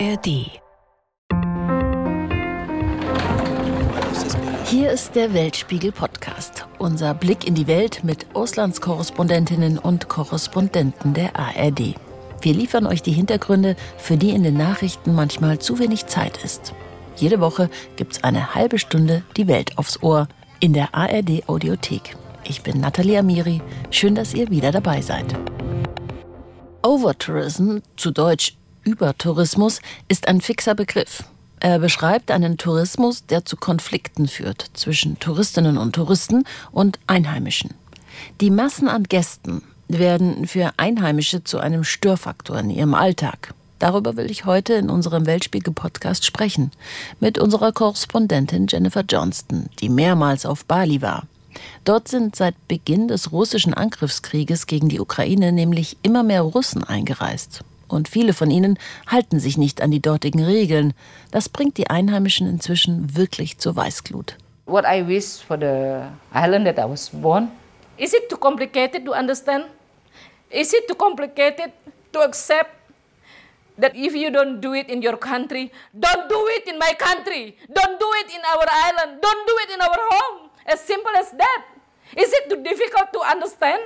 ARD. Hier ist der Weltspiegel Podcast, unser Blick in die Welt mit Auslandskorrespondentinnen und Korrespondenten der ARD. Wir liefern euch die Hintergründe, für die in den Nachrichten manchmal zu wenig Zeit ist. Jede Woche gibt's eine halbe Stunde die Welt aufs Ohr in der ARD Audiothek. Ich bin Nathalie Amiri. Schön, dass ihr wieder dabei seid. Overtourism, zu Deutsch Übertourismus, ist ein fixer Begriff. Er beschreibt einen Tourismus, der zu Konflikten führt zwischen Touristinnen und Touristen und Einheimischen. Die Massen an Gästen werden für Einheimische zu einem Störfaktor in ihrem Alltag. Darüber will ich heute in unserem Weltspiegel-Podcast sprechen. Mit unserer Korrespondentin Jennifer Johnston, die mehrmals auf Bali war. Dort sind seit Beginn des russischen Angriffskrieges gegen die Ukraine nämlich immer mehr Russen eingereist. Und viele von ihnen halten sich nicht an die dortigen Regeln. Das bringt die Einheimischen inzwischen wirklich zur Weißglut. What I wish for the island that I was born. Is it too complicated to understand? Is it too complicated to accept that if you don't do it in your country, don't do it in my country. Don't do it in our island. Don't do it in our home. As simple as that. Is it too difficult to understand?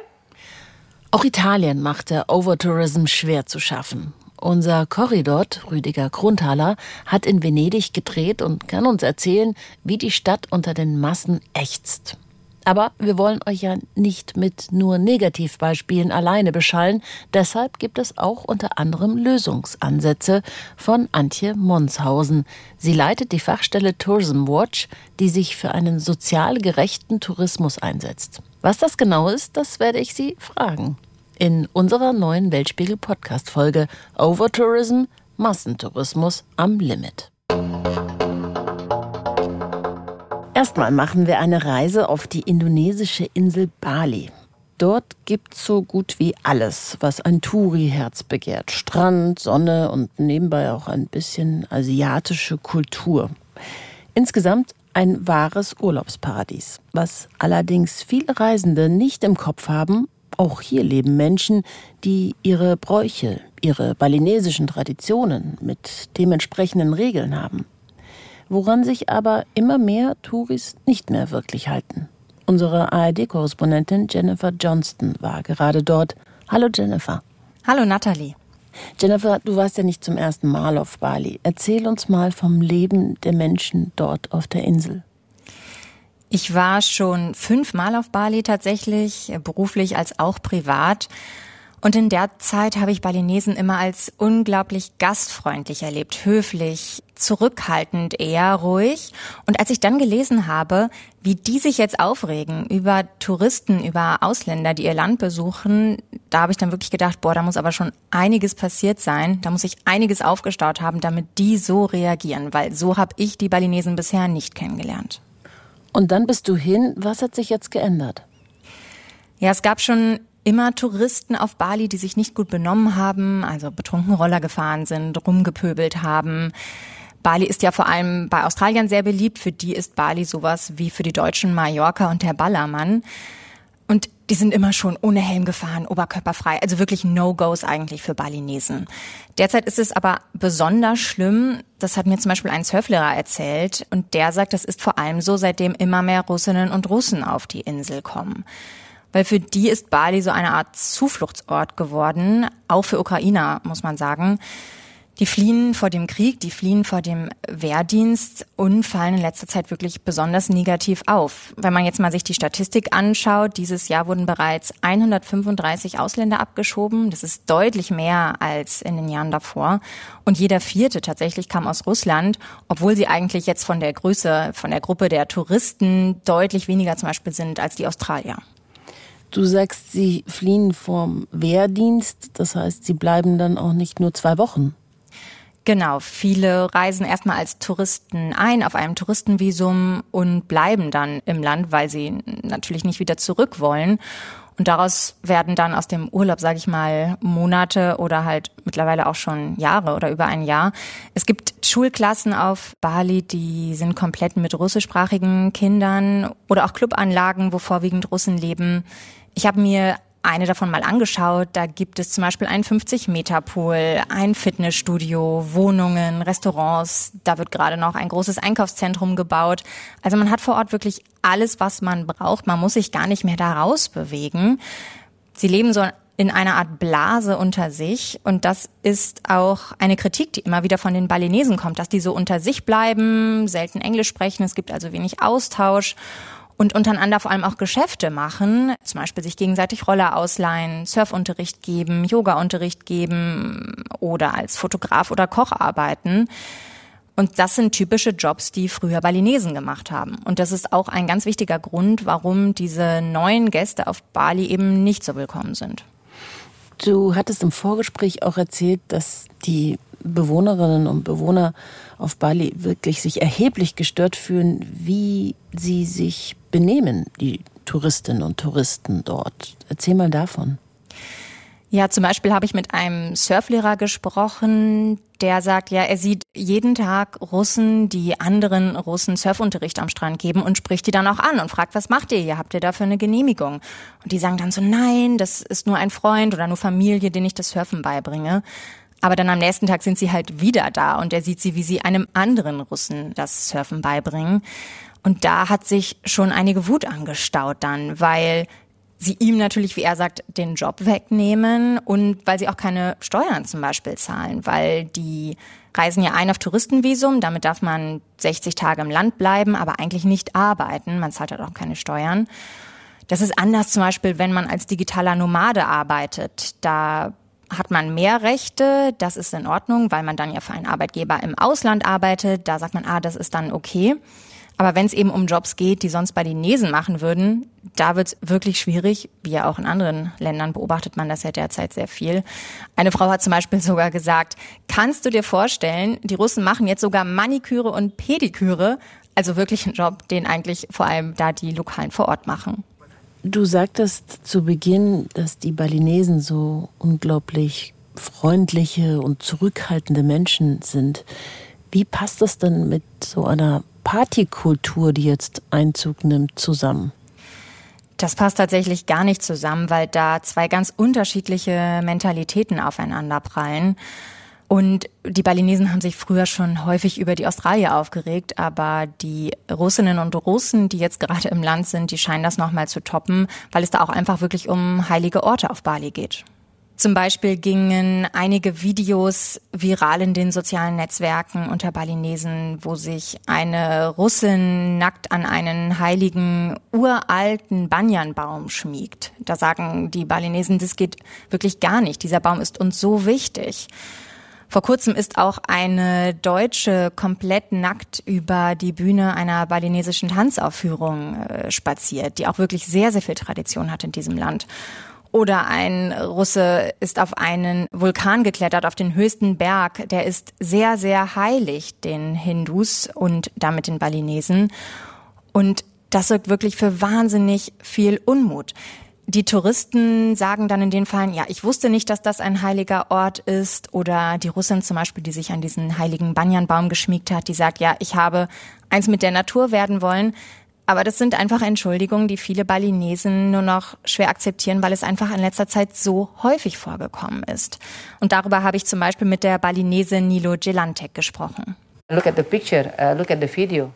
Auch Italien macht der Overtourism schwer zu schaffen. Unser Korridor, Rüdiger Grundhaler, hat in Venedig gedreht und kann uns erzählen, wie die Stadt unter den Massen ächzt. Aber wir wollen euch ja nicht mit nur Negativbeispielen alleine beschallen. Deshalb gibt es auch unter anderem Lösungsansätze von Antje Monshausen. Sie leitet die Fachstelle Tourism Watch, die sich für einen sozial gerechten Tourismus einsetzt. Was das genau ist, das werde ich Sie fragen. In unserer neuen Weltspiegel-Podcast-Folge Overtourism, Massentourismus am Limit. Erstmal machen wir eine Reise auf die indonesische Insel Bali. Dort gibt's so gut wie alles, was ein Touri-Herz begehrt. Strand, Sonne und nebenbei auch ein bisschen asiatische Kultur. Insgesamt ein wahres Urlaubsparadies. Was allerdings viele Reisende nicht im Kopf haben, auch hier leben Menschen, die ihre Bräuche, ihre balinesischen Traditionen mit dementsprechenden Regeln haben woran sich aber immer mehr Touris nicht mehr wirklich halten. Unsere ARD-Korrespondentin Jennifer Johnston war gerade dort. Hallo Jennifer. Hallo Natalie. Jennifer, du warst ja nicht zum ersten Mal auf Bali. Erzähl uns mal vom Leben der Menschen dort auf der Insel. Ich war schon fünfmal auf Bali tatsächlich, beruflich als auch privat. Und in der Zeit habe ich Balinesen immer als unglaublich gastfreundlich erlebt, höflich, zurückhaltend, eher ruhig. Und als ich dann gelesen habe, wie die sich jetzt aufregen über Touristen, über Ausländer, die ihr Land besuchen, da habe ich dann wirklich gedacht, boah, da muss aber schon einiges passiert sein, da muss sich einiges aufgestaut haben, damit die so reagieren, weil so habe ich die Balinesen bisher nicht kennengelernt. Und dann bist du hin, was hat sich jetzt geändert? Ja, es gab schon immer Touristen auf Bali, die sich nicht gut benommen haben, also betrunken Roller gefahren sind, rumgepöbelt haben. Bali ist ja vor allem bei Australiern sehr beliebt. Für die ist Bali sowas wie für die Deutschen Mallorca und der Ballermann. Und die sind immer schon ohne Helm gefahren, oberkörperfrei. Also wirklich No-Gos eigentlich für Balinesen. Derzeit ist es aber besonders schlimm. Das hat mir zum Beispiel ein Surflehrer erzählt. Und der sagt, das ist vor allem so, seitdem immer mehr Russinnen und Russen auf die Insel kommen weil für die ist Bali so eine Art Zufluchtsort geworden, auch für Ukrainer, muss man sagen. Die fliehen vor dem Krieg, die fliehen vor dem Wehrdienst und fallen in letzter Zeit wirklich besonders negativ auf. Wenn man jetzt mal sich die Statistik anschaut, dieses Jahr wurden bereits 135 Ausländer abgeschoben. Das ist deutlich mehr als in den Jahren davor. Und jeder vierte tatsächlich kam aus Russland, obwohl sie eigentlich jetzt von der Größe, von der Gruppe der Touristen deutlich weniger zum Beispiel sind als die Australier. Du sagst, sie fliehen vom Wehrdienst, das heißt, sie bleiben dann auch nicht nur zwei Wochen. Genau, viele reisen erstmal als Touristen ein auf einem Touristenvisum und bleiben dann im Land, weil sie natürlich nicht wieder zurück wollen. Und daraus werden dann aus dem Urlaub, sage ich mal, Monate oder halt mittlerweile auch schon Jahre oder über ein Jahr. Es gibt Schulklassen auf Bali, die sind komplett mit russischsprachigen Kindern oder auch Clubanlagen, wo vorwiegend Russen leben. Ich habe mir eine davon mal angeschaut. Da gibt es zum Beispiel einen 50-Meter-Pool, ein Fitnessstudio, Wohnungen, Restaurants. Da wird gerade noch ein großes Einkaufszentrum gebaut. Also man hat vor Ort wirklich alles, was man braucht. Man muss sich gar nicht mehr da rausbewegen. Sie leben so in einer Art Blase unter sich. Und das ist auch eine Kritik, die immer wieder von den Balinesen kommt, dass die so unter sich bleiben, selten Englisch sprechen, es gibt also wenig Austausch und untereinander vor allem auch Geschäfte machen, zum Beispiel sich gegenseitig Roller ausleihen, Surfunterricht geben, Yogaunterricht geben oder als Fotograf oder Koch arbeiten. Und das sind typische Jobs, die früher Balinesen gemacht haben. Und das ist auch ein ganz wichtiger Grund, warum diese neuen Gäste auf Bali eben nicht so willkommen sind. Du hattest im Vorgespräch auch erzählt, dass die Bewohnerinnen und Bewohner auf Bali wirklich sich erheblich gestört fühlen, wie sie sich benehmen, die Touristinnen und Touristen dort. Erzähl mal davon. Ja, zum Beispiel habe ich mit einem Surflehrer gesprochen, der sagt, ja, er sieht jeden Tag Russen, die anderen Russen Surfunterricht am Strand geben und spricht die dann auch an und fragt, was macht ihr hier? Habt ihr dafür eine Genehmigung? Und die sagen dann so, nein, das ist nur ein Freund oder nur Familie, den ich das Surfen beibringe. Aber dann am nächsten Tag sind sie halt wieder da und er sieht sie, wie sie einem anderen Russen das Surfen beibringen. Und da hat sich schon einige Wut angestaut dann, weil sie ihm natürlich, wie er sagt, den Job wegnehmen und weil sie auch keine Steuern zum Beispiel zahlen, weil die reisen ja ein auf Touristenvisum, damit darf man 60 Tage im Land bleiben, aber eigentlich nicht arbeiten, man zahlt halt auch keine Steuern. Das ist anders zum Beispiel, wenn man als digitaler Nomade arbeitet. Da hat man mehr Rechte, das ist in Ordnung, weil man dann ja für einen Arbeitgeber im Ausland arbeitet. Da sagt man, ah, das ist dann okay. Aber wenn es eben um Jobs geht, die sonst bei den Nesen machen würden, da wird es wirklich schwierig. Wie ja auch in anderen Ländern beobachtet man das ja derzeit sehr viel. Eine Frau hat zum Beispiel sogar gesagt, kannst du dir vorstellen, die Russen machen jetzt sogar Maniküre und Pediküre, also wirklich einen Job, den eigentlich vor allem da die Lokalen vor Ort machen. Du sagtest zu Beginn, dass die Balinesen so unglaublich freundliche und zurückhaltende Menschen sind. Wie passt das denn mit so einer Partykultur, die jetzt Einzug nimmt, zusammen? Das passt tatsächlich gar nicht zusammen, weil da zwei ganz unterschiedliche Mentalitäten aufeinander prallen. Und die Balinesen haben sich früher schon häufig über die Australier aufgeregt, aber die Russinnen und Russen, die jetzt gerade im Land sind, die scheinen das nochmal zu toppen, weil es da auch einfach wirklich um heilige Orte auf Bali geht. Zum Beispiel gingen einige Videos viral in den sozialen Netzwerken unter Balinesen, wo sich eine Russin nackt an einen heiligen uralten Banyanbaum schmiegt. Da sagen die Balinesen, das geht wirklich gar nicht. Dieser Baum ist uns so wichtig. Vor kurzem ist auch eine Deutsche komplett nackt über die Bühne einer balinesischen Tanzaufführung äh, spaziert, die auch wirklich sehr, sehr viel Tradition hat in diesem Land. Oder ein Russe ist auf einen Vulkan geklettert, auf den höchsten Berg. Der ist sehr, sehr heilig den Hindus und damit den Balinesen. Und das sorgt wirklich für wahnsinnig viel Unmut. Die Touristen sagen dann in den Fällen, ja, ich wusste nicht, dass das ein heiliger Ort ist. Oder die Russin zum Beispiel, die sich an diesen heiligen Banyanbaum geschmiegt hat, die sagt, ja, ich habe eins mit der Natur werden wollen. Aber das sind einfach Entschuldigungen, die viele Balinesen nur noch schwer akzeptieren, weil es einfach in letzter Zeit so häufig vorgekommen ist. Und darüber habe ich zum Beispiel mit der Balinese Nilo Gelantek gesprochen. Uh,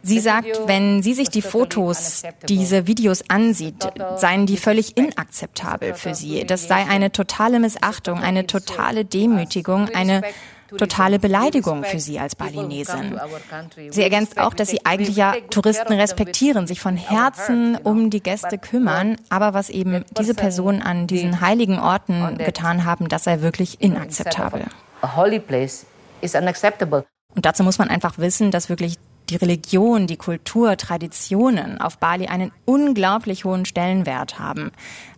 sie sagt, wenn sie sich die Fotos, diese Videos ansieht, seien die völlig inakzeptabel für sie. Das sei eine totale Missachtung, eine totale Demütigung, eine totale Beleidigung für sie als Balinesin. Sie ergänzt auch, dass sie eigentlich ja Touristen respektieren, sich von Herzen um die Gäste kümmern, aber was eben diese Personen an diesen heiligen Orten getan haben, das sei wirklich inakzeptabel. Und dazu muss man einfach wissen, dass wirklich die Religion, die Kultur, Traditionen auf Bali einen unglaublich hohen Stellenwert haben.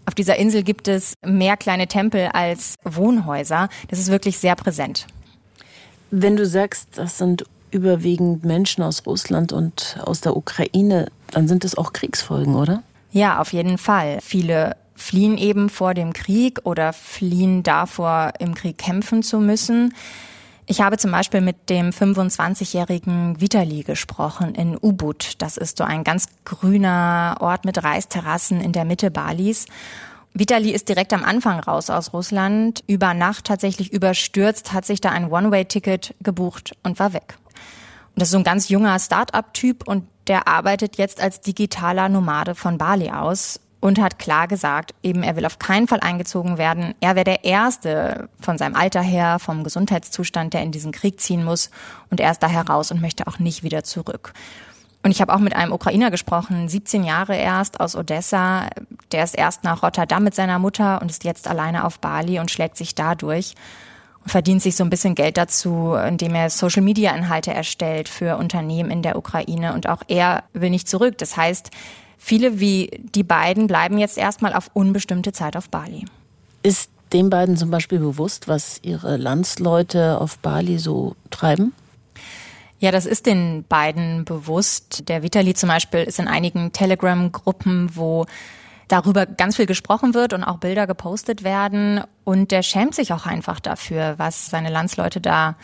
Auf dieser Insel gibt es mehr kleine Tempel als Wohnhäuser. Das ist wirklich sehr präsent. Wenn du sagst, das sind überwiegend Menschen aus Russland und aus der Ukraine, dann sind es auch Kriegsfolgen, oder? Ja, auf jeden Fall. Viele fliehen eben vor dem Krieg oder fliehen davor, im Krieg kämpfen zu müssen. Ich habe zum Beispiel mit dem 25-jährigen Vitali gesprochen in Ubud. Das ist so ein ganz grüner Ort mit Reisterrassen in der Mitte Balis. Vitali ist direkt am Anfang raus aus Russland, über Nacht tatsächlich überstürzt, hat sich da ein One-Way-Ticket gebucht und war weg. Und das ist so ein ganz junger Start-up-Typ und der arbeitet jetzt als digitaler Nomade von Bali aus und hat klar gesagt, eben er will auf keinen Fall eingezogen werden. Er wäre der Erste von seinem Alter her, vom Gesundheitszustand, der in diesen Krieg ziehen muss und er ist daher raus und möchte auch nicht wieder zurück. Und ich habe auch mit einem Ukrainer gesprochen, 17 Jahre erst aus Odessa. Der ist erst nach Rotterdam mit seiner Mutter und ist jetzt alleine auf Bali und schlägt sich da durch und verdient sich so ein bisschen Geld dazu, indem er Social Media Inhalte erstellt für Unternehmen in der Ukraine und auch er will nicht zurück. Das heißt, viele wie die beiden bleiben jetzt erstmal auf unbestimmte Zeit auf Bali. Ist den beiden zum Beispiel bewusst, was ihre Landsleute auf Bali so treiben? Ja, das ist den beiden bewusst. Der Vitali zum Beispiel ist in einigen Telegram-Gruppen, wo darüber ganz viel gesprochen wird und auch Bilder gepostet werden. Und der schämt sich auch einfach dafür, was seine Landsleute da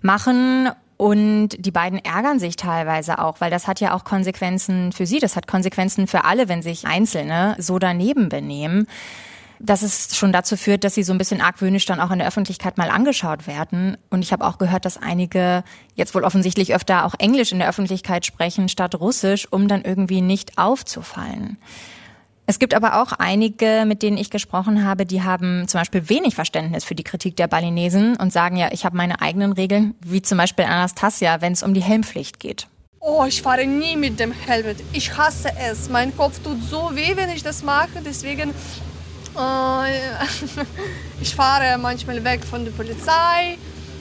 machen. Und die beiden ärgern sich teilweise auch, weil das hat ja auch Konsequenzen für sie. Das hat Konsequenzen für alle, wenn sich Einzelne so daneben benehmen dass es schon dazu führt, dass sie so ein bisschen argwöhnisch dann auch in der Öffentlichkeit mal angeschaut werden. Und ich habe auch gehört, dass einige jetzt wohl offensichtlich öfter auch Englisch in der Öffentlichkeit sprechen statt Russisch, um dann irgendwie nicht aufzufallen. Es gibt aber auch einige, mit denen ich gesprochen habe, die haben zum Beispiel wenig Verständnis für die Kritik der Balinesen und sagen ja, ich habe meine eigenen Regeln, wie zum Beispiel Anastasia, wenn es um die Helmpflicht geht. Oh, ich fahre nie mit dem Helm. Ich hasse es. Mein Kopf tut so weh, wenn ich das mache. Deswegen ich fahre manchmal weg von der Polizei.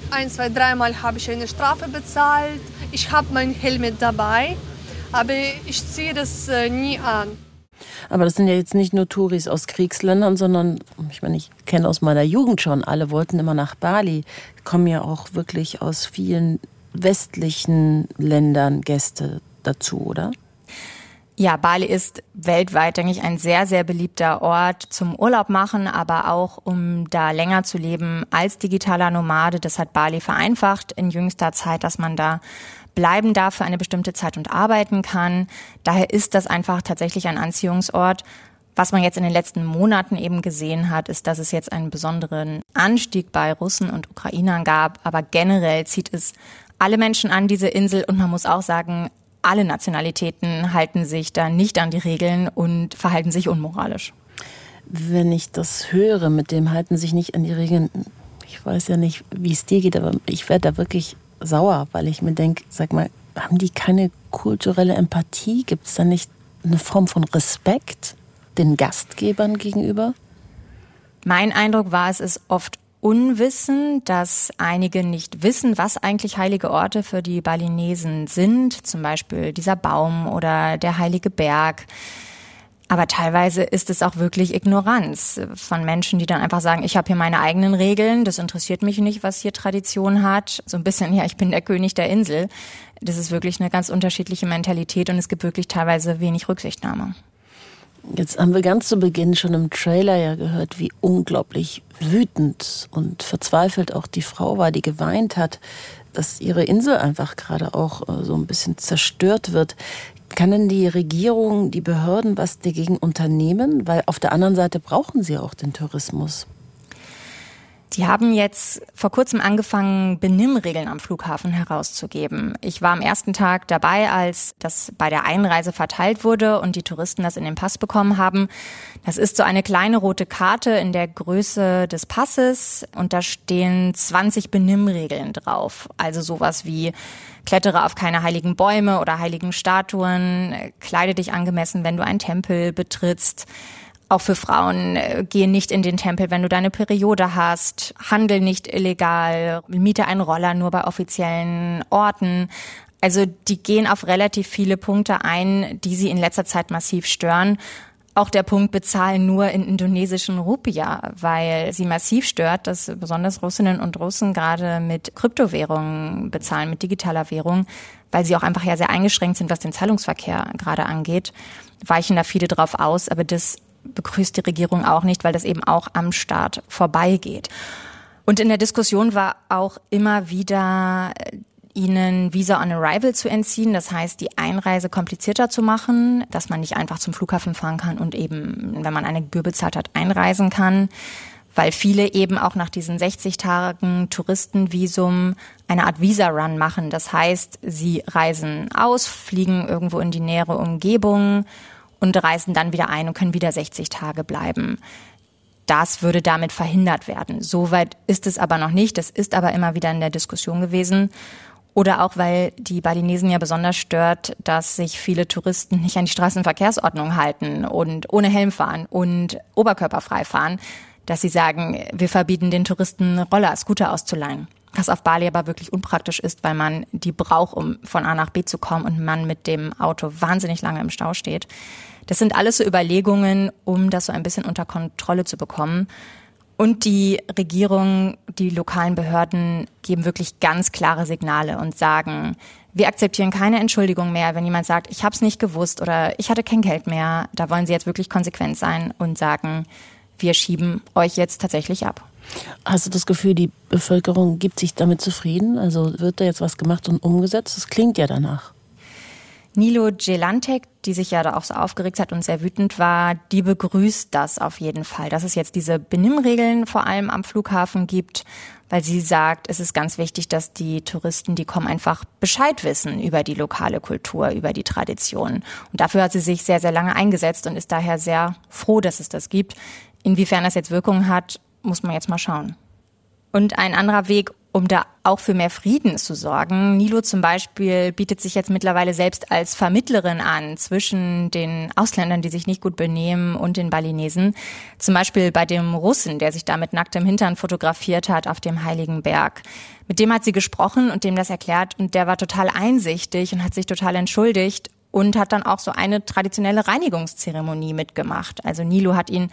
Ein, zwei, dreimal habe ich eine Strafe bezahlt. Ich habe mein Helm dabei, aber ich ziehe das äh, nie an. Aber das sind ja jetzt nicht nur Touris aus Kriegsländern, sondern ich meine, ich kenne aus meiner Jugend schon, alle wollten immer nach Bali. Kommen ja auch wirklich aus vielen westlichen Ländern Gäste dazu, oder? Ja, Bali ist weltweit, denke ich, ein sehr, sehr beliebter Ort zum Urlaub machen, aber auch um da länger zu leben als digitaler Nomade. Das hat Bali vereinfacht in jüngster Zeit, dass man da bleiben darf für eine bestimmte Zeit und arbeiten kann. Daher ist das einfach tatsächlich ein Anziehungsort. Was man jetzt in den letzten Monaten eben gesehen hat, ist, dass es jetzt einen besonderen Anstieg bei Russen und Ukrainern gab. Aber generell zieht es alle Menschen an diese Insel und man muss auch sagen, alle Nationalitäten halten sich da nicht an die Regeln und verhalten sich unmoralisch. Wenn ich das höre, mit dem halten sich nicht an die Regeln, ich weiß ja nicht, wie es dir geht, aber ich werde da wirklich sauer, weil ich mir denke, sag mal, haben die keine kulturelle Empathie? Gibt es da nicht eine Form von Respekt den Gastgebern gegenüber? Mein Eindruck war, es ist oft Unwissen, dass einige nicht wissen, was eigentlich heilige Orte für die Balinesen sind, zum Beispiel dieser Baum oder der heilige Berg. Aber teilweise ist es auch wirklich Ignoranz von Menschen, die dann einfach sagen, ich habe hier meine eigenen Regeln, das interessiert mich nicht, was hier Tradition hat. So ein bisschen, ja, ich bin der König der Insel. Das ist wirklich eine ganz unterschiedliche Mentalität und es gibt wirklich teilweise wenig Rücksichtnahme. Jetzt haben wir ganz zu Beginn schon im Trailer ja gehört, wie unglaublich wütend und verzweifelt auch die Frau war, die geweint hat, dass ihre Insel einfach gerade auch äh, so ein bisschen zerstört wird. Kann denn die Regierung, die Behörden was dagegen unternehmen? Weil auf der anderen Seite brauchen sie auch den Tourismus. Die haben jetzt vor kurzem angefangen, Benimmregeln am Flughafen herauszugeben. Ich war am ersten Tag dabei, als das bei der Einreise verteilt wurde und die Touristen das in den Pass bekommen haben. Das ist so eine kleine rote Karte in der Größe des Passes und da stehen 20 Benimmregeln drauf. Also sowas wie klettere auf keine heiligen Bäume oder heiligen Statuen, kleide dich angemessen, wenn du einen Tempel betrittst auch für Frauen, äh, geh nicht in den Tempel, wenn du deine Periode hast, handel nicht illegal, miete einen Roller nur bei offiziellen Orten. Also die gehen auf relativ viele Punkte ein, die sie in letzter Zeit massiv stören. Auch der Punkt bezahlen nur in indonesischen Rupia, weil sie massiv stört, dass besonders Russinnen und Russen gerade mit Kryptowährungen bezahlen, mit digitaler Währung, weil sie auch einfach ja sehr eingeschränkt sind, was den Zahlungsverkehr gerade angeht. Weichen da viele drauf aus, aber das begrüßt die Regierung auch nicht, weil das eben auch am Staat vorbeigeht. Und in der Diskussion war auch immer wieder ihnen Visa on Arrival zu entziehen, das heißt, die Einreise komplizierter zu machen, dass man nicht einfach zum Flughafen fahren kann und eben, wenn man eine Gebühr bezahlt hat, einreisen kann, weil viele eben auch nach diesen 60 Tagen Touristenvisum eine Art Visa-Run machen. Das heißt, sie reisen aus, fliegen irgendwo in die nähere Umgebung und reisen dann wieder ein und können wieder 60 Tage bleiben das würde damit verhindert werden. Soweit ist es aber noch nicht. Das ist aber immer wieder in der Diskussion gewesen. Oder auch, weil die Balinesen ja besonders stört, dass sich viele Touristen nicht an die Straßenverkehrsordnung halten und ohne Helm fahren und oberkörperfrei fahren, dass sie sagen, wir verbieten den Touristen Roller, Scooter auszuleihen. Was auf Bali aber wirklich unpraktisch ist, weil man die braucht, um von A nach B zu kommen und man mit dem Auto wahnsinnig lange im Stau steht. Das sind alles so Überlegungen, um das so ein bisschen unter Kontrolle zu bekommen. Und die Regierung, die lokalen Behörden geben wirklich ganz klare Signale und sagen, wir akzeptieren keine Entschuldigung mehr, wenn jemand sagt, ich habe es nicht gewusst oder ich hatte kein Geld mehr. Da wollen sie jetzt wirklich konsequent sein und sagen, wir schieben euch jetzt tatsächlich ab. Hast du das Gefühl, die Bevölkerung gibt sich damit zufrieden? Also wird da jetzt was gemacht und umgesetzt? Das klingt ja danach. Nilo Gelantek, die sich ja da auch so aufgeregt hat und sehr wütend war, die begrüßt das auf jeden Fall, dass es jetzt diese Benimmregeln vor allem am Flughafen gibt, weil sie sagt, es ist ganz wichtig, dass die Touristen, die kommen, einfach Bescheid wissen über die lokale Kultur, über die Tradition. Und dafür hat sie sich sehr, sehr lange eingesetzt und ist daher sehr froh, dass es das gibt. Inwiefern das jetzt Wirkung hat, muss man jetzt mal schauen. Und ein anderer Weg, um da auch für mehr Frieden zu sorgen. Nilo zum Beispiel bietet sich jetzt mittlerweile selbst als Vermittlerin an zwischen den Ausländern, die sich nicht gut benehmen, und den Balinesen. Zum Beispiel bei dem Russen, der sich da mit nacktem Hintern fotografiert hat auf dem Heiligen Berg. Mit dem hat sie gesprochen und dem das erklärt und der war total einsichtig und hat sich total entschuldigt und hat dann auch so eine traditionelle Reinigungszeremonie mitgemacht. Also Nilo hat ihn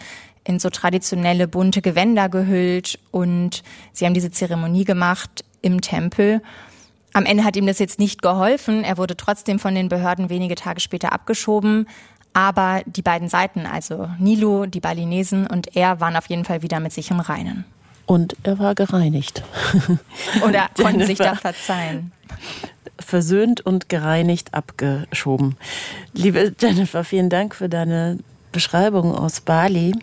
in so traditionelle bunte Gewänder gehüllt und sie haben diese Zeremonie gemacht im Tempel. Am Ende hat ihm das jetzt nicht geholfen. Er wurde trotzdem von den Behörden wenige Tage später abgeschoben. Aber die beiden Seiten, also Nilo, die Balinesen und er, waren auf jeden Fall wieder mit sich im Reinen. Und er war gereinigt. Oder konnte sich da verzeihen versöhnt und gereinigt abgeschoben. Liebe Jennifer, vielen Dank für deine Beschreibung aus Bali.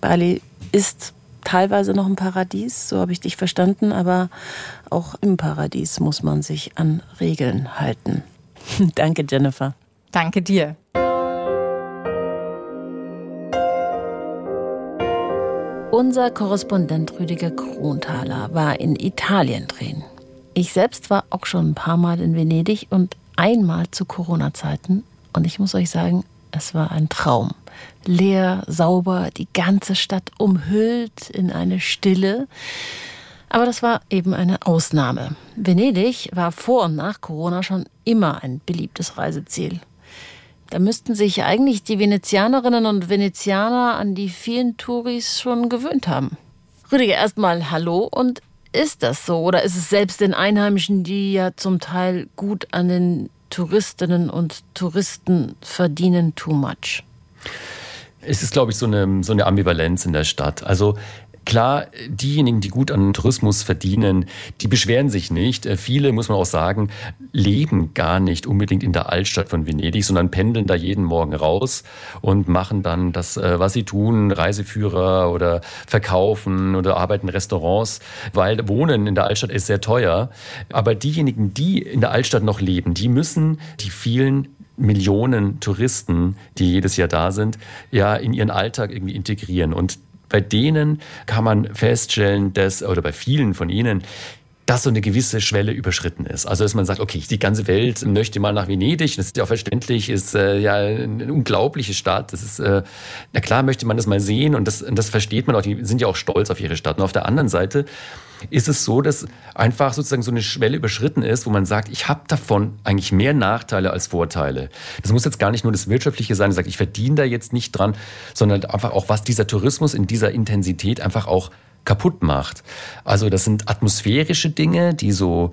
Bali ist teilweise noch ein Paradies, so habe ich dich verstanden, aber auch im Paradies muss man sich an Regeln halten. Danke, Jennifer. Danke dir. Unser Korrespondent Rüdiger Kronthaler war in Italien drehen. Ich selbst war auch schon ein paar Mal in Venedig und einmal zu Corona-Zeiten. Und ich muss euch sagen, es war ein Traum. Leer, sauber, die ganze Stadt umhüllt in eine Stille. Aber das war eben eine Ausnahme. Venedig war vor und nach Corona schon immer ein beliebtes Reiseziel. Da müssten sich eigentlich die Venezianerinnen und Venezianer an die vielen Touris schon gewöhnt haben. Rüdiger, erstmal Hallo und ist das so? Oder ist es selbst den Einheimischen, die ja zum Teil gut an den Touristinnen und Touristen verdienen, too much? Es ist, glaube ich, so eine, so eine Ambivalenz in der Stadt. Also Klar, diejenigen, die gut an Tourismus verdienen, die beschweren sich nicht. Äh, viele, muss man auch sagen, leben gar nicht unbedingt in der Altstadt von Venedig, sondern pendeln da jeden Morgen raus und machen dann das, äh, was sie tun, Reiseführer oder verkaufen oder arbeiten in Restaurants, weil Wohnen in der Altstadt ist sehr teuer. Aber diejenigen, die in der Altstadt noch leben, die müssen die vielen Millionen Touristen, die jedes Jahr da sind, ja in ihren Alltag irgendwie integrieren. Und bei denen kann man feststellen, dass, oder bei vielen von ihnen, dass so eine gewisse Schwelle überschritten ist. Also dass man sagt, okay, die ganze Welt möchte mal nach Venedig, das ist ja auch verständlich, ist äh, ja eine unglaubliche Stadt. Das ist, äh, na klar möchte man das mal sehen und das, und das versteht man auch, die sind ja auch stolz auf ihre Stadt. Und auf der anderen Seite ist es so, dass einfach sozusagen so eine Schwelle überschritten ist, wo man sagt, ich habe davon eigentlich mehr Nachteile als Vorteile. Das muss jetzt gar nicht nur das Wirtschaftliche sein, sagt, ich verdiene da jetzt nicht dran, sondern einfach auch, was dieser Tourismus in dieser Intensität einfach auch kaputt macht. Also das sind atmosphärische Dinge, die so,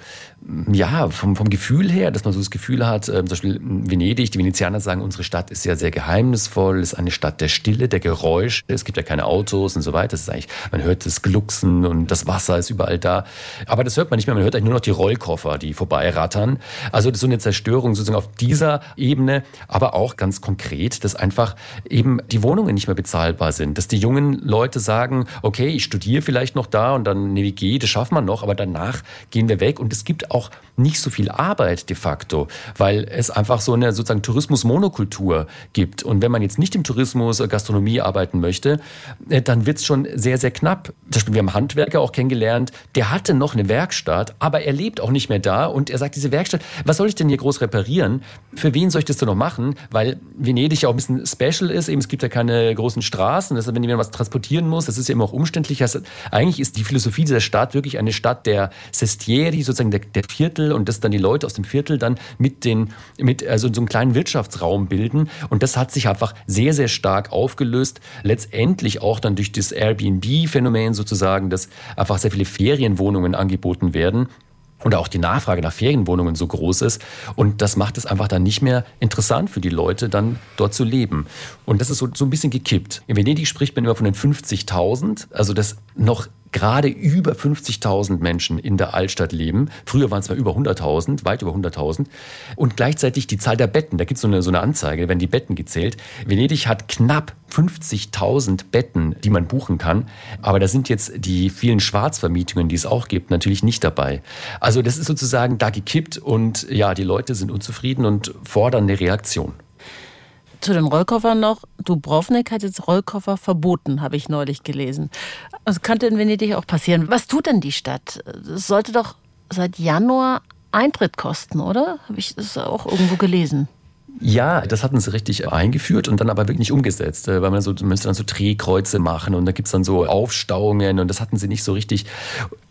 ja, vom, vom Gefühl her, dass man so das Gefühl hat, äh, zum Beispiel Venedig, die Venezianer sagen, unsere Stadt ist ja sehr geheimnisvoll, ist eine Stadt der Stille, der Geräusche, es gibt ja keine Autos und so weiter. Das ist eigentlich, man hört das Glucksen und das Wasser ist überall da. Aber das hört man nicht mehr, man hört eigentlich nur noch die Rollkoffer, die vorbeirattern. Also das ist so eine Zerstörung sozusagen auf dieser Ebene, aber auch ganz konkret, dass einfach eben die Wohnungen nicht mehr bezahlbar sind, dass die jungen Leute sagen, okay, ich studiere vielleicht noch da und dann eine WG, das schafft man noch, aber danach gehen wir weg. Und es gibt auch nicht so viel Arbeit de facto, weil es einfach so eine sozusagen Tourismus-Monokultur gibt. Und wenn man jetzt nicht im Tourismus, äh, Gastronomie arbeiten möchte, äh, dann wird es schon sehr, sehr knapp. Zum Beispiel, wir haben Handwerker auch kennengelernt, der hatte noch eine Werkstatt, aber er lebt auch nicht mehr da und er sagt, diese Werkstatt, was soll ich denn hier groß reparieren? Für wen soll ich das denn noch machen? Weil Venedig ja auch ein bisschen special ist, eben es gibt ja keine großen Straßen, das heißt, wenn jemand was transportieren muss, das ist ja immer auch umständlich. Also eigentlich ist die Philosophie dieser Stadt wirklich eine Stadt der Sestieri, sozusagen der, der Viertel und dass dann die Leute aus dem Viertel dann mit den, mit also so einem kleinen Wirtschaftsraum bilden. Und das hat sich einfach sehr, sehr stark aufgelöst. Letztendlich auch dann durch das Airbnb-Phänomen sozusagen, dass einfach sehr viele Ferienwohnungen angeboten werden und auch die Nachfrage nach Ferienwohnungen so groß ist. Und das macht es einfach dann nicht mehr interessant für die Leute, dann dort zu leben. Und das ist so, so ein bisschen gekippt. In Venedig spricht man immer von den 50.000, also das noch gerade über 50.000 Menschen in der Altstadt leben. Früher waren es mal über 100.000, weit über 100.000. Und gleichzeitig die Zahl der Betten, da gibt es so eine, so eine Anzeige, werden die Betten gezählt. Venedig hat knapp 50.000 Betten, die man buchen kann. Aber da sind jetzt die vielen Schwarzvermietungen, die es auch gibt, natürlich nicht dabei. Also das ist sozusagen da gekippt und ja, die Leute sind unzufrieden und fordern eine Reaktion. Zu den Rollkoffern noch. Dubrovnik hat jetzt Rollkoffer verboten, habe ich neulich gelesen. Das könnte in Venedig auch passieren. Was tut denn die Stadt? Es sollte doch seit Januar Eintritt kosten, oder? Habe ich das auch irgendwo gelesen? Ja, das hatten sie richtig eingeführt und dann aber wirklich nicht umgesetzt, äh, weil man so man müsste dann so Drehkreuze machen und da gibt's dann so Aufstauungen und das hatten sie nicht so richtig.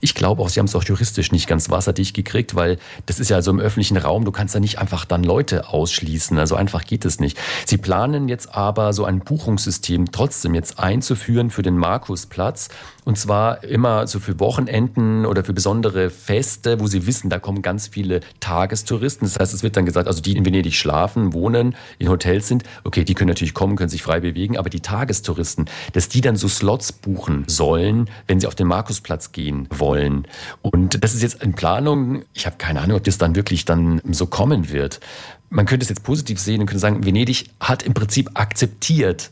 Ich glaube auch, sie haben es auch juristisch nicht ganz wasserdicht gekriegt, weil das ist ja so im öffentlichen Raum, du kannst da nicht einfach dann Leute ausschließen, also einfach geht es nicht. Sie planen jetzt aber so ein Buchungssystem trotzdem jetzt einzuführen für den Markusplatz und zwar immer so für Wochenenden oder für besondere Feste, wo sie wissen, da kommen ganz viele Tagestouristen. Das heißt, es wird dann gesagt, also die in Venedig schlafen, wohnen, in Hotels sind, okay, die können natürlich kommen, können sich frei bewegen, aber die Tagestouristen, dass die dann so Slots buchen sollen, wenn sie auf den Markusplatz gehen wollen. Und das ist jetzt in Planung. Ich habe keine Ahnung, ob das dann wirklich dann so kommen wird. Man könnte es jetzt positiv sehen und könnte sagen, Venedig hat im Prinzip akzeptiert,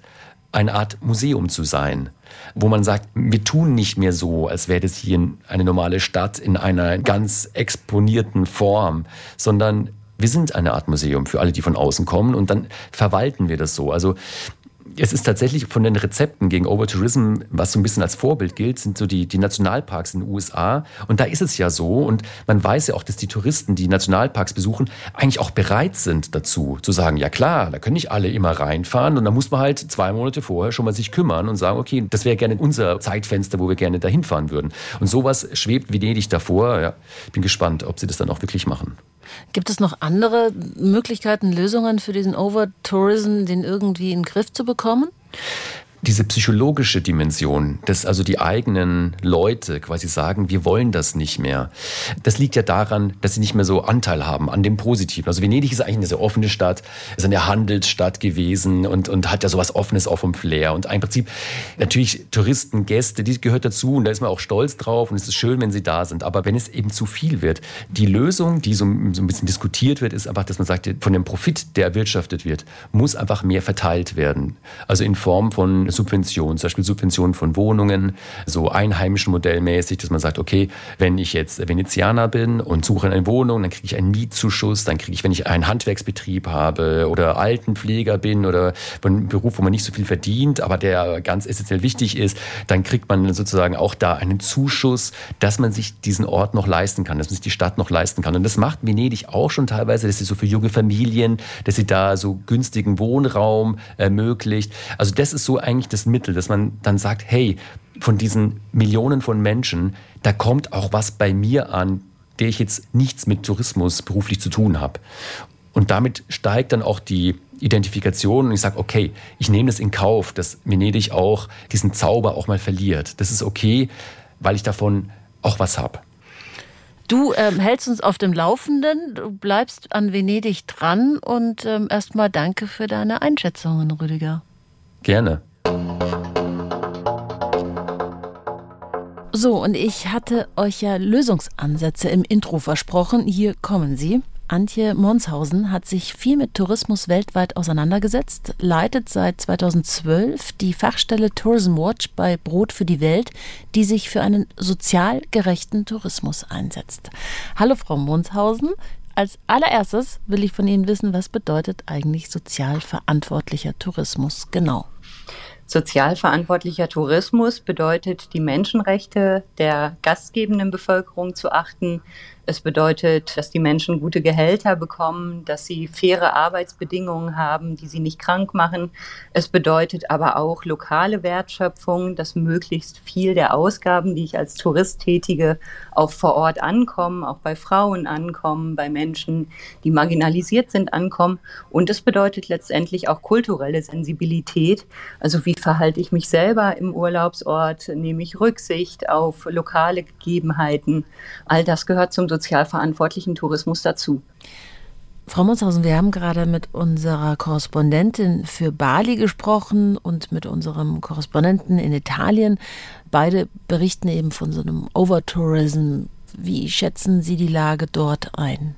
eine Art Museum zu sein wo man sagt, wir tun nicht mehr so, als wäre das hier eine normale Stadt in einer ganz exponierten Form, sondern wir sind eine Art Museum für alle, die von außen kommen und dann verwalten wir das so. Also es ist tatsächlich von den Rezepten gegen Overtourism, was so ein bisschen als Vorbild gilt, sind so die, die Nationalparks in den USA. Und da ist es ja so. Und man weiß ja auch, dass die Touristen, die Nationalparks besuchen, eigentlich auch bereit sind dazu, zu sagen, ja klar, da können nicht alle immer reinfahren. Und da muss man halt zwei Monate vorher schon mal sich kümmern und sagen, okay, das wäre gerne unser Zeitfenster, wo wir gerne dahin fahren würden. Und sowas schwebt Venedig davor. Ja, ich bin gespannt, ob sie das dann auch wirklich machen. Gibt es noch andere Möglichkeiten, Lösungen für diesen Overtourism, den irgendwie in den Griff zu bekommen? Diese psychologische Dimension, dass also die eigenen Leute quasi sagen, wir wollen das nicht mehr, das liegt ja daran, dass sie nicht mehr so Anteil haben an dem Positiven. Also Venedig ist eigentlich eine sehr offene Stadt, ist eine Handelsstadt gewesen und, und hat ja sowas Offenes auch vom Flair. Und im Prinzip natürlich Touristen, Gäste, die gehört dazu und da ist man auch stolz drauf und es ist schön, wenn sie da sind. Aber wenn es eben zu viel wird, die Lösung, die so, so ein bisschen diskutiert wird, ist einfach, dass man sagt, von dem Profit, der erwirtschaftet wird, muss einfach mehr verteilt werden. Also in Form von Subventionen, zum Beispiel Subventionen von Wohnungen, so einheimischen Modellmäßig, dass man sagt, okay, wenn ich jetzt Venezianer bin und suche eine Wohnung, dann kriege ich einen Mietzuschuss, dann kriege ich, wenn ich einen Handwerksbetrieb habe oder Altenpfleger bin oder einen Beruf, wo man nicht so viel verdient, aber der ganz essentiell wichtig ist, dann kriegt man sozusagen auch da einen Zuschuss, dass man sich diesen Ort noch leisten kann, dass man sich die Stadt noch leisten kann. Und das macht Venedig auch schon teilweise, dass sie so für junge Familien, dass sie da so günstigen Wohnraum ermöglicht. Also das ist so eigentlich eigentlich das Mittel, dass man dann sagt, hey, von diesen Millionen von Menschen, da kommt auch was bei mir an, der ich jetzt nichts mit Tourismus beruflich zu tun habe. Und damit steigt dann auch die Identifikation und ich sage, okay, ich nehme das in Kauf, dass Venedig auch diesen Zauber auch mal verliert. Das ist okay, weil ich davon auch was habe. Du ähm, hältst uns auf dem Laufenden, du bleibst an Venedig dran und ähm, erstmal danke für deine Einschätzungen, Rüdiger. Gerne. So, und ich hatte euch ja Lösungsansätze im Intro versprochen. Hier kommen sie. Antje Monshausen hat sich viel mit Tourismus weltweit auseinandergesetzt, leitet seit 2012 die Fachstelle Tourism Watch bei Brot für die Welt, die sich für einen sozial gerechten Tourismus einsetzt. Hallo Frau Monshausen. Als allererstes will ich von Ihnen wissen, was bedeutet eigentlich sozial verantwortlicher Tourismus genau? Sozialverantwortlicher Tourismus bedeutet, die Menschenrechte der gastgebenden Bevölkerung zu achten, es bedeutet, dass die Menschen gute Gehälter bekommen, dass sie faire Arbeitsbedingungen haben, die sie nicht krank machen. Es bedeutet aber auch lokale Wertschöpfung, dass möglichst viel der Ausgaben, die ich als Tourist tätige, auch vor Ort ankommen, auch bei Frauen ankommen, bei Menschen, die marginalisiert sind, ankommen. Und es bedeutet letztendlich auch kulturelle Sensibilität. Also wie verhalte ich mich selber im Urlaubsort? Nehme ich Rücksicht auf lokale Gegebenheiten? All das gehört zum sozial verantwortlichen Tourismus dazu. Frau Monshausen, wir haben gerade mit unserer Korrespondentin für Bali gesprochen und mit unserem Korrespondenten in Italien. Beide berichten eben von so einem Overtourism. Wie schätzen Sie die Lage dort ein?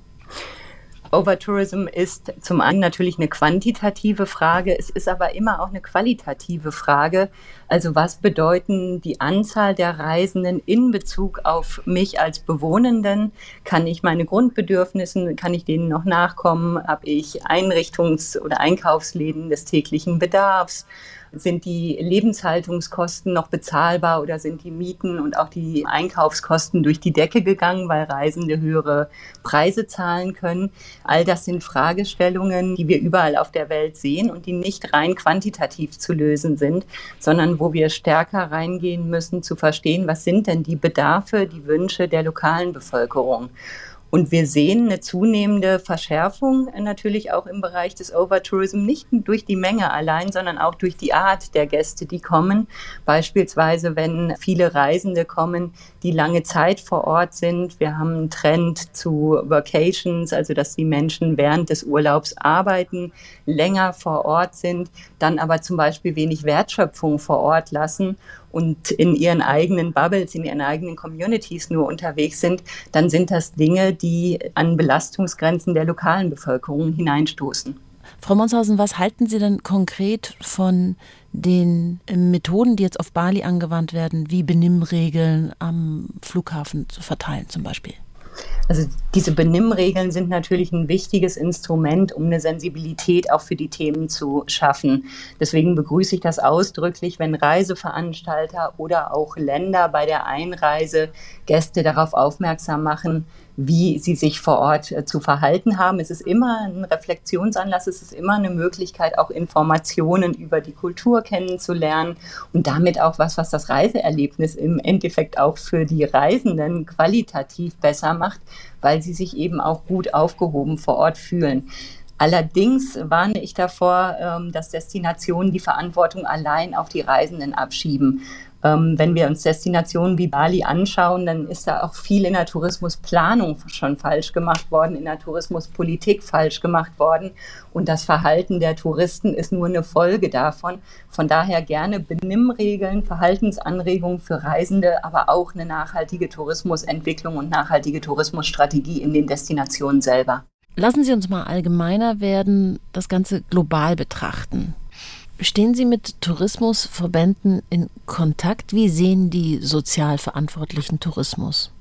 Overtourism ist zum einen natürlich eine quantitative Frage, es ist aber immer auch eine qualitative Frage. Also was bedeuten die Anzahl der Reisenden in Bezug auf mich als Bewohnenden? Kann ich meine Grundbedürfnisse, kann ich denen noch nachkommen? Habe ich Einrichtungs- oder Einkaufsläden des täglichen Bedarfs? Sind die Lebenshaltungskosten noch bezahlbar oder sind die Mieten und auch die Einkaufskosten durch die Decke gegangen, weil Reisende höhere Preise zahlen können? All das sind Fragestellungen, die wir überall auf der Welt sehen und die nicht rein quantitativ zu lösen sind, sondern wo wir stärker reingehen müssen, zu verstehen, was sind denn die Bedarfe, die Wünsche der lokalen Bevölkerung. Und wir sehen eine zunehmende Verschärfung natürlich auch im Bereich des Overtourism, nicht durch die Menge allein, sondern auch durch die Art der Gäste, die kommen. Beispielsweise, wenn viele Reisende kommen, die lange Zeit vor Ort sind. Wir haben einen Trend zu Vacations, also dass die Menschen während des Urlaubs arbeiten, länger vor Ort sind, dann aber zum Beispiel wenig Wertschöpfung vor Ort lassen und in ihren eigenen Bubbles, in ihren eigenen Communities nur unterwegs sind, dann sind das Dinge, die an Belastungsgrenzen der lokalen Bevölkerung hineinstoßen. Frau Monshausen, was halten Sie denn konkret von den Methoden, die jetzt auf Bali angewandt werden, wie Benimmregeln am Flughafen zu verteilen zum Beispiel? Also diese Benimmregeln sind natürlich ein wichtiges Instrument, um eine Sensibilität auch für die Themen zu schaffen. Deswegen begrüße ich das ausdrücklich, wenn Reiseveranstalter oder auch Länder bei der Einreise Gäste darauf aufmerksam machen, wie sie sich vor Ort äh, zu verhalten haben. Es ist immer ein Reflexionsanlass, es ist immer eine Möglichkeit, auch Informationen über die Kultur kennenzulernen und damit auch was, was das Reiseerlebnis im Endeffekt auch für die Reisenden qualitativ besser macht, weil sie sich eben auch gut aufgehoben vor Ort fühlen. Allerdings warne ich davor, ähm, dass Destinationen die Verantwortung allein auf die Reisenden abschieben. Ähm, wenn wir uns Destinationen wie Bali anschauen, dann ist da auch viel in der Tourismusplanung schon falsch gemacht worden, in der Tourismuspolitik falsch gemacht worden. Und das Verhalten der Touristen ist nur eine Folge davon. Von daher gerne Benimmregeln, Verhaltensanregungen für Reisende, aber auch eine nachhaltige Tourismusentwicklung und nachhaltige Tourismusstrategie in den Destinationen selber. Lassen Sie uns mal allgemeiner werden, das Ganze global betrachten. Stehen Sie mit Tourismusverbänden in Kontakt? Wie sehen die sozial verantwortlichen Tourismus?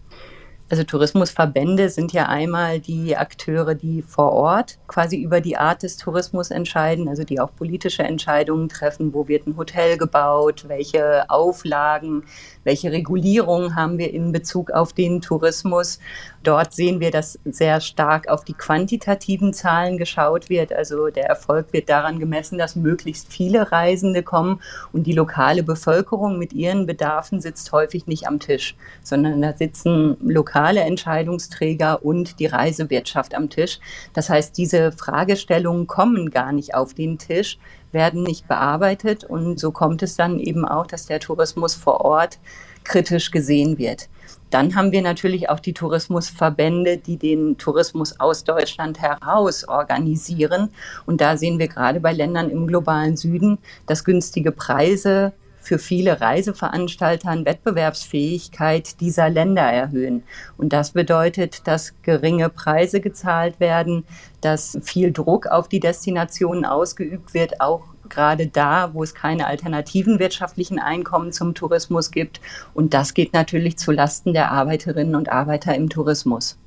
Also Tourismusverbände sind ja einmal die Akteure, die vor Ort quasi über die Art des Tourismus entscheiden, also die auch politische Entscheidungen treffen, wo wird ein Hotel gebaut, welche Auflagen, welche Regulierungen haben wir in Bezug auf den Tourismus. Dort sehen wir, dass sehr stark auf die quantitativen Zahlen geschaut wird. Also der Erfolg wird daran gemessen, dass möglichst viele Reisende kommen und die lokale Bevölkerung mit ihren Bedarfen sitzt häufig nicht am Tisch, sondern da sitzen lokale Entscheidungsträger und die Reisewirtschaft am Tisch. Das heißt, diese Fragestellungen kommen gar nicht auf den Tisch, werden nicht bearbeitet und so kommt es dann eben auch, dass der Tourismus vor Ort kritisch gesehen wird. Dann haben wir natürlich auch die Tourismusverbände, die den Tourismus aus Deutschland heraus organisieren. Und da sehen wir gerade bei Ländern im globalen Süden, dass günstige Preise für viele Reiseveranstalter Wettbewerbsfähigkeit dieser Länder erhöhen. Und das bedeutet, dass geringe Preise gezahlt werden, dass viel Druck auf die Destinationen ausgeübt wird, auch gerade da, wo es keine alternativen wirtschaftlichen Einkommen zum Tourismus gibt. Und das geht natürlich zu Lasten der Arbeiterinnen und Arbeiter im Tourismus.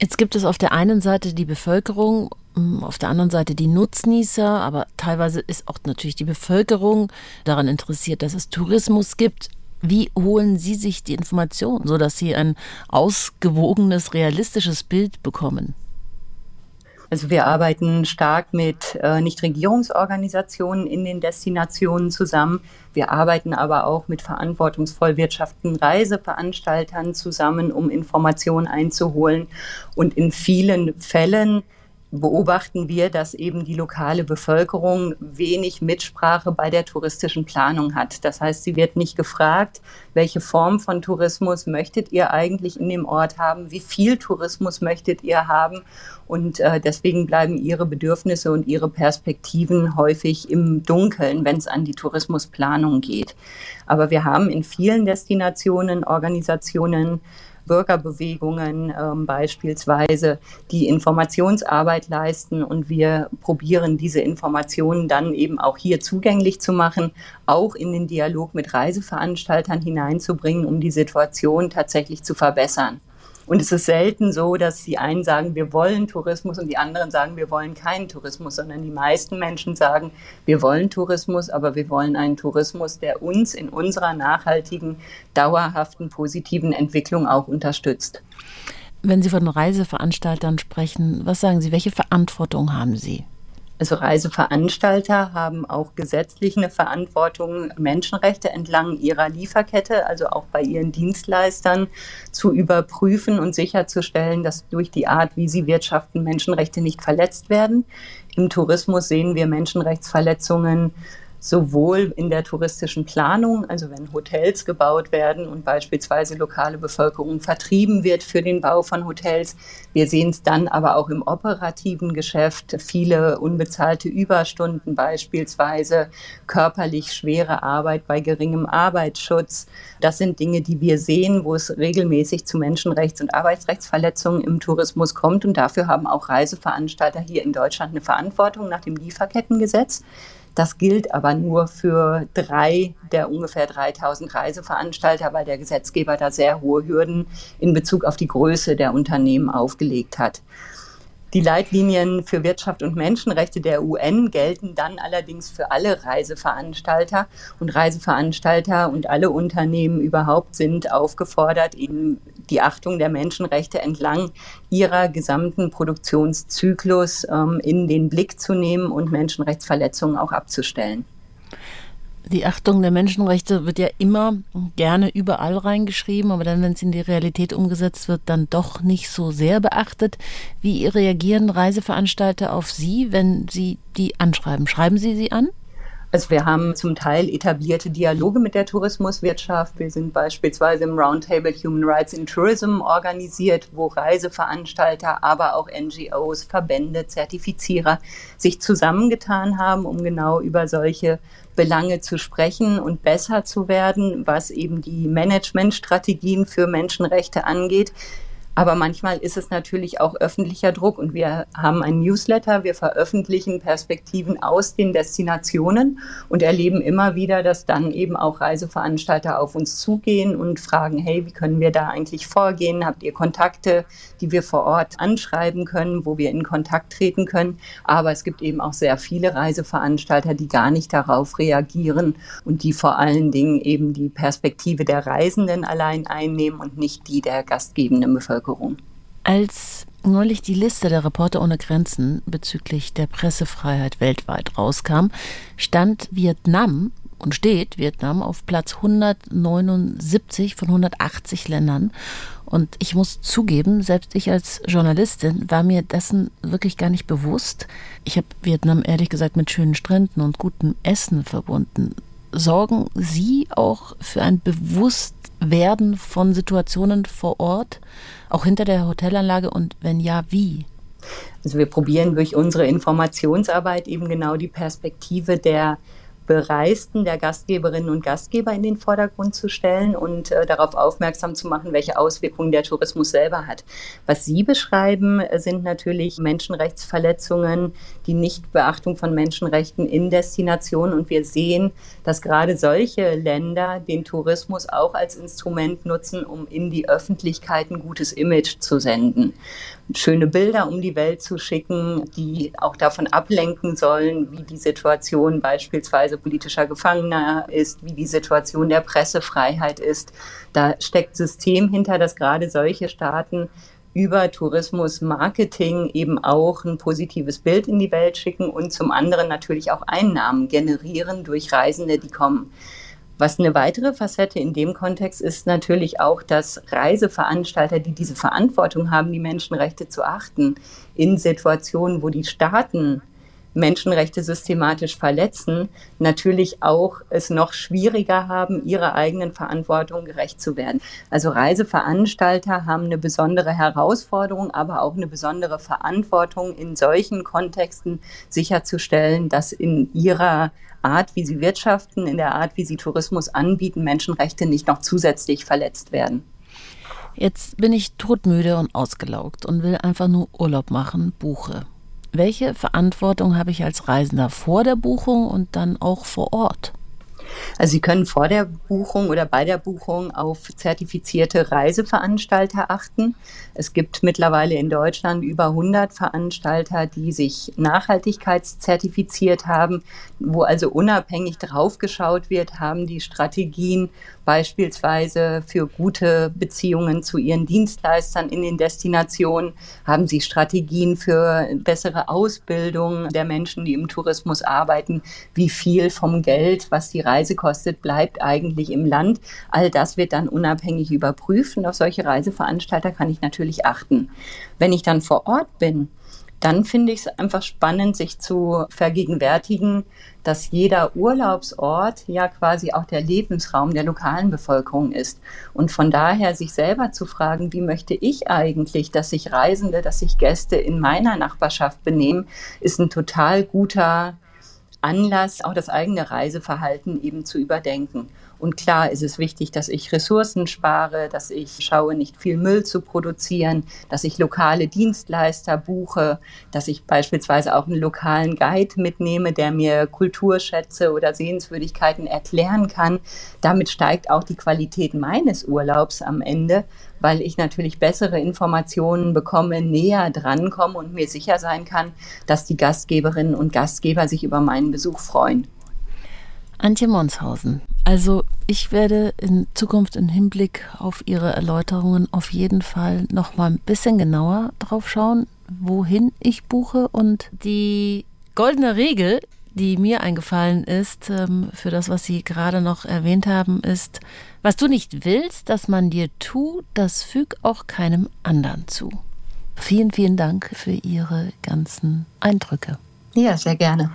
Jetzt gibt es auf der einen Seite die Bevölkerung, mm, auf der anderen Seite die Nutznießer, aber teilweise ist auch natürlich die Bevölkerung daran interessiert, dass es Tourismus gibt. Wie holen Sie sich die Informationen, sodass Sie ein ausgewogenes, realistisches Bild bekommen? Also wir arbeiten stark mit äh, Nichtregierungsorganisationen in den Destinationen zusammen. Wir arbeiten aber auch mit verantwortungsvoll wirtschaftenden Reiseveranstaltern zusammen, um Informationen einzuholen. Und in vielen Fällen beobachten wir, dass eben die lokale Bevölkerung wenig Mitsprache bei der touristischen Planung hat. Das heißt, sie wird nicht gefragt, welche Form von Tourismus möchtet ihr eigentlich in dem Ort haben, wie viel Tourismus möchtet ihr haben. Und äh, deswegen bleiben ihre Bedürfnisse und ihre Perspektiven häufig im Dunkeln, wenn es an die Tourismusplanung geht. Aber wir haben in vielen Destinationen Organisationen, Bürgerbewegungen ähm, beispielsweise, die Informationsarbeit leisten und wir probieren diese Informationen dann eben auch hier zugänglich zu machen, auch in den Dialog mit Reiseveranstaltern hineinzubringen, um die Situation tatsächlich zu verbessern. Und es ist selten so, dass die einen sagen, wir wollen Tourismus und die anderen sagen, wir wollen keinen Tourismus, sondern die meisten Menschen sagen, wir wollen Tourismus, aber wir wollen einen Tourismus, der uns in unserer nachhaltigen, dauerhaften, positiven Entwicklung auch unterstützt. Wenn Sie von Reiseveranstaltern sprechen, was sagen Sie, welche Verantwortung haben Sie? Also Reiseveranstalter haben auch gesetzlich eine Verantwortung, Menschenrechte entlang ihrer Lieferkette, also auch bei ihren Dienstleistern zu überprüfen und sicherzustellen, dass durch die Art, wie sie wirtschaften, Menschenrechte nicht verletzt werden. Im Tourismus sehen wir Menschenrechtsverletzungen sowohl in der touristischen Planung, also wenn Hotels gebaut werden und beispielsweise lokale Bevölkerung vertrieben wird für den Bau von Hotels. Wir sehen es dann aber auch im operativen Geschäft, viele unbezahlte Überstunden beispielsweise, körperlich schwere Arbeit bei geringem Arbeitsschutz. Das sind Dinge, die wir sehen, wo es regelmäßig zu Menschenrechts- und Arbeitsrechtsverletzungen im Tourismus kommt. Und dafür haben auch Reiseveranstalter hier in Deutschland eine Verantwortung nach dem Lieferkettengesetz. Das gilt aber nur für drei der ungefähr 3000 Reiseveranstalter, weil der Gesetzgeber da sehr hohe Hürden in Bezug auf die Größe der Unternehmen aufgelegt hat. Die Leitlinien für Wirtschaft und Menschenrechte der UN gelten dann allerdings für alle Reiseveranstalter. Und Reiseveranstalter und alle Unternehmen überhaupt sind aufgefordert, eben die Achtung der Menschenrechte entlang ihrer gesamten Produktionszyklus ähm, in den Blick zu nehmen und Menschenrechtsverletzungen auch abzustellen. Die Achtung der Menschenrechte wird ja immer gerne überall reingeschrieben, aber dann, wenn es in die Realität umgesetzt wird, dann doch nicht so sehr beachtet. Wie reagieren Reiseveranstalter auf Sie, wenn Sie die anschreiben? Schreiben Sie sie an? Also wir haben zum Teil etablierte Dialoge mit der Tourismuswirtschaft. Wir sind beispielsweise im Roundtable Human Rights in Tourism organisiert, wo Reiseveranstalter, aber auch NGOs, Verbände, Zertifizierer sich zusammengetan haben, um genau über solche Belange zu sprechen und besser zu werden, was eben die Managementstrategien für Menschenrechte angeht. Aber manchmal ist es natürlich auch öffentlicher Druck und wir haben ein Newsletter, wir veröffentlichen Perspektiven aus den Destinationen und erleben immer wieder, dass dann eben auch Reiseveranstalter auf uns zugehen und fragen, hey, wie können wir da eigentlich vorgehen? Habt ihr Kontakte, die wir vor Ort anschreiben können, wo wir in Kontakt treten können? Aber es gibt eben auch sehr viele Reiseveranstalter, die gar nicht darauf reagieren und die vor allen Dingen eben die Perspektive der Reisenden allein einnehmen und nicht die der gastgebenden Bevölkerung. Bevölkerung. Als neulich die Liste der Reporter ohne Grenzen bezüglich der Pressefreiheit weltweit rauskam, stand Vietnam und steht Vietnam auf Platz 179 von 180 Ländern. Und ich muss zugeben, selbst ich als Journalistin war mir dessen wirklich gar nicht bewusst. Ich habe Vietnam ehrlich gesagt mit schönen Stränden und gutem Essen verbunden. Sorgen Sie auch für ein Bewusstwerden von Situationen vor Ort, auch hinter der Hotelanlage und wenn ja, wie? Also wir probieren durch unsere Informationsarbeit eben genau die Perspektive der Bereisten der Gastgeberinnen und Gastgeber in den Vordergrund zu stellen und äh, darauf aufmerksam zu machen, welche Auswirkungen der Tourismus selber hat. Was Sie beschreiben, äh, sind natürlich Menschenrechtsverletzungen, die Nichtbeachtung von Menschenrechten in Destinationen. Und wir sehen, dass gerade solche Länder den Tourismus auch als Instrument nutzen, um in die Öffentlichkeit ein gutes Image zu senden schöne Bilder um die Welt zu schicken, die auch davon ablenken sollen, wie die Situation beispielsweise politischer Gefangener ist, wie die Situation der Pressefreiheit ist. Da steckt System hinter, dass gerade solche Staaten über Tourismus, Marketing eben auch ein positives Bild in die Welt schicken und zum anderen natürlich auch Einnahmen generieren durch Reisende, die kommen. Was eine weitere Facette in dem Kontext ist natürlich auch, dass Reiseveranstalter, die diese Verantwortung haben, die Menschenrechte zu achten, in Situationen, wo die Staaten Menschenrechte systematisch verletzen, natürlich auch es noch schwieriger haben, ihrer eigenen Verantwortung gerecht zu werden. Also Reiseveranstalter haben eine besondere Herausforderung, aber auch eine besondere Verantwortung in solchen Kontexten sicherzustellen, dass in ihrer Art, wie sie wirtschaften, in der Art, wie sie Tourismus anbieten, Menschenrechte nicht noch zusätzlich verletzt werden. Jetzt bin ich todmüde und ausgelaugt und will einfach nur Urlaub machen, buche. Welche Verantwortung habe ich als Reisender vor der Buchung und dann auch vor Ort? Also Sie können vor der Buchung oder bei der Buchung auf zertifizierte Reiseveranstalter achten. Es gibt mittlerweile in Deutschland über 100 Veranstalter, die sich nachhaltigkeitszertifiziert haben, wo also unabhängig drauf geschaut wird, haben die Strategien beispielsweise für gute Beziehungen zu ihren Dienstleistern in den Destinationen, haben sie Strategien für bessere Ausbildung der Menschen, die im Tourismus arbeiten, wie viel vom Geld, was die Reise kostet, bleibt eigentlich im Land. All das wird dann unabhängig überprüft und auf solche Reiseveranstalter kann ich natürlich achten. Wenn ich dann vor Ort bin, dann finde ich es einfach spannend, sich zu vergegenwärtigen, dass jeder Urlaubsort ja quasi auch der Lebensraum der lokalen Bevölkerung ist. Und von daher sich selber zu fragen, wie möchte ich eigentlich, dass sich Reisende, dass sich Gäste in meiner Nachbarschaft benehmen, ist ein total guter Anlass, auch das eigene Reiseverhalten eben zu überdenken. Und klar ist es wichtig, dass ich Ressourcen spare, dass ich schaue, nicht viel Müll zu produzieren, dass ich lokale Dienstleister buche, dass ich beispielsweise auch einen lokalen Guide mitnehme, der mir Kulturschätze oder Sehenswürdigkeiten erklären kann. Damit steigt auch die Qualität meines Urlaubs am Ende, weil ich natürlich bessere Informationen bekomme, näher drankomme und mir sicher sein kann, dass die Gastgeberinnen und Gastgeber sich über meinen Besuch freuen. Antje Monshausen. Also ich werde in Zukunft im Hinblick auf Ihre Erläuterungen auf jeden Fall noch mal ein bisschen genauer drauf schauen, wohin ich buche und die goldene Regel, die mir eingefallen ist ähm, für das, was Sie gerade noch erwähnt haben, ist, was du nicht willst, dass man dir tut, das füg auch keinem anderen zu. Vielen, vielen Dank für Ihre ganzen Eindrücke. Ja, sehr gerne.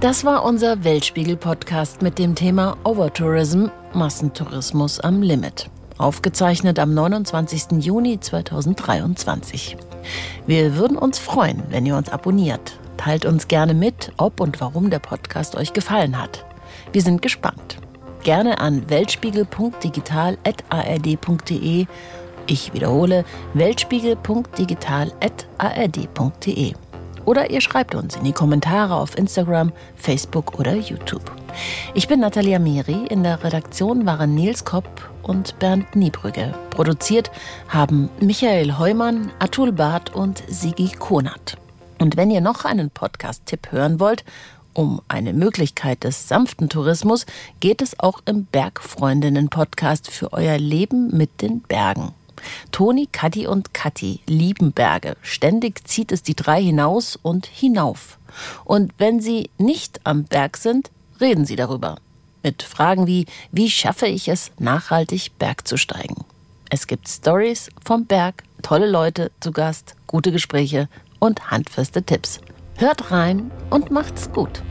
Das war unser Weltspiegel-Podcast mit dem Thema Overtourism, Massentourismus am Limit. Aufgezeichnet am 29. Juni 2023. Wir würden uns freuen, wenn ihr uns abonniert. Teilt uns gerne mit, ob und warum der Podcast euch gefallen hat. Wir sind gespannt. Gerne an weltspiegel.digital.ard.de. Ich wiederhole, weltspiegel.digital.ard.de oder ihr schreibt uns in die Kommentare auf Instagram, Facebook oder YouTube. Ich bin Natalia Miri. In der Redaktion waren Nils Kopp und Bernd Niebrügge. Produziert haben Michael Heumann, Atul Barth und Sigi Konat. Und wenn ihr noch einen Podcast-Tipp hören wollt, um eine Möglichkeit des sanften Tourismus, geht es auch im Bergfreundinnen-Podcast für euer Leben mit den Bergen. Toni, Kadi und Kathi lieben Berge. Ständig zieht es die drei hinaus und hinauf. Und wenn sie nicht am Berg sind, reden sie darüber. Mit Fragen wie, wie schaffe ich es, nachhaltig Berg zu steigen? Es gibt Stories vom Berg, tolle Leute zu Gast, gute Gespräche und handfeste Tipps. Hört rein und macht's gut.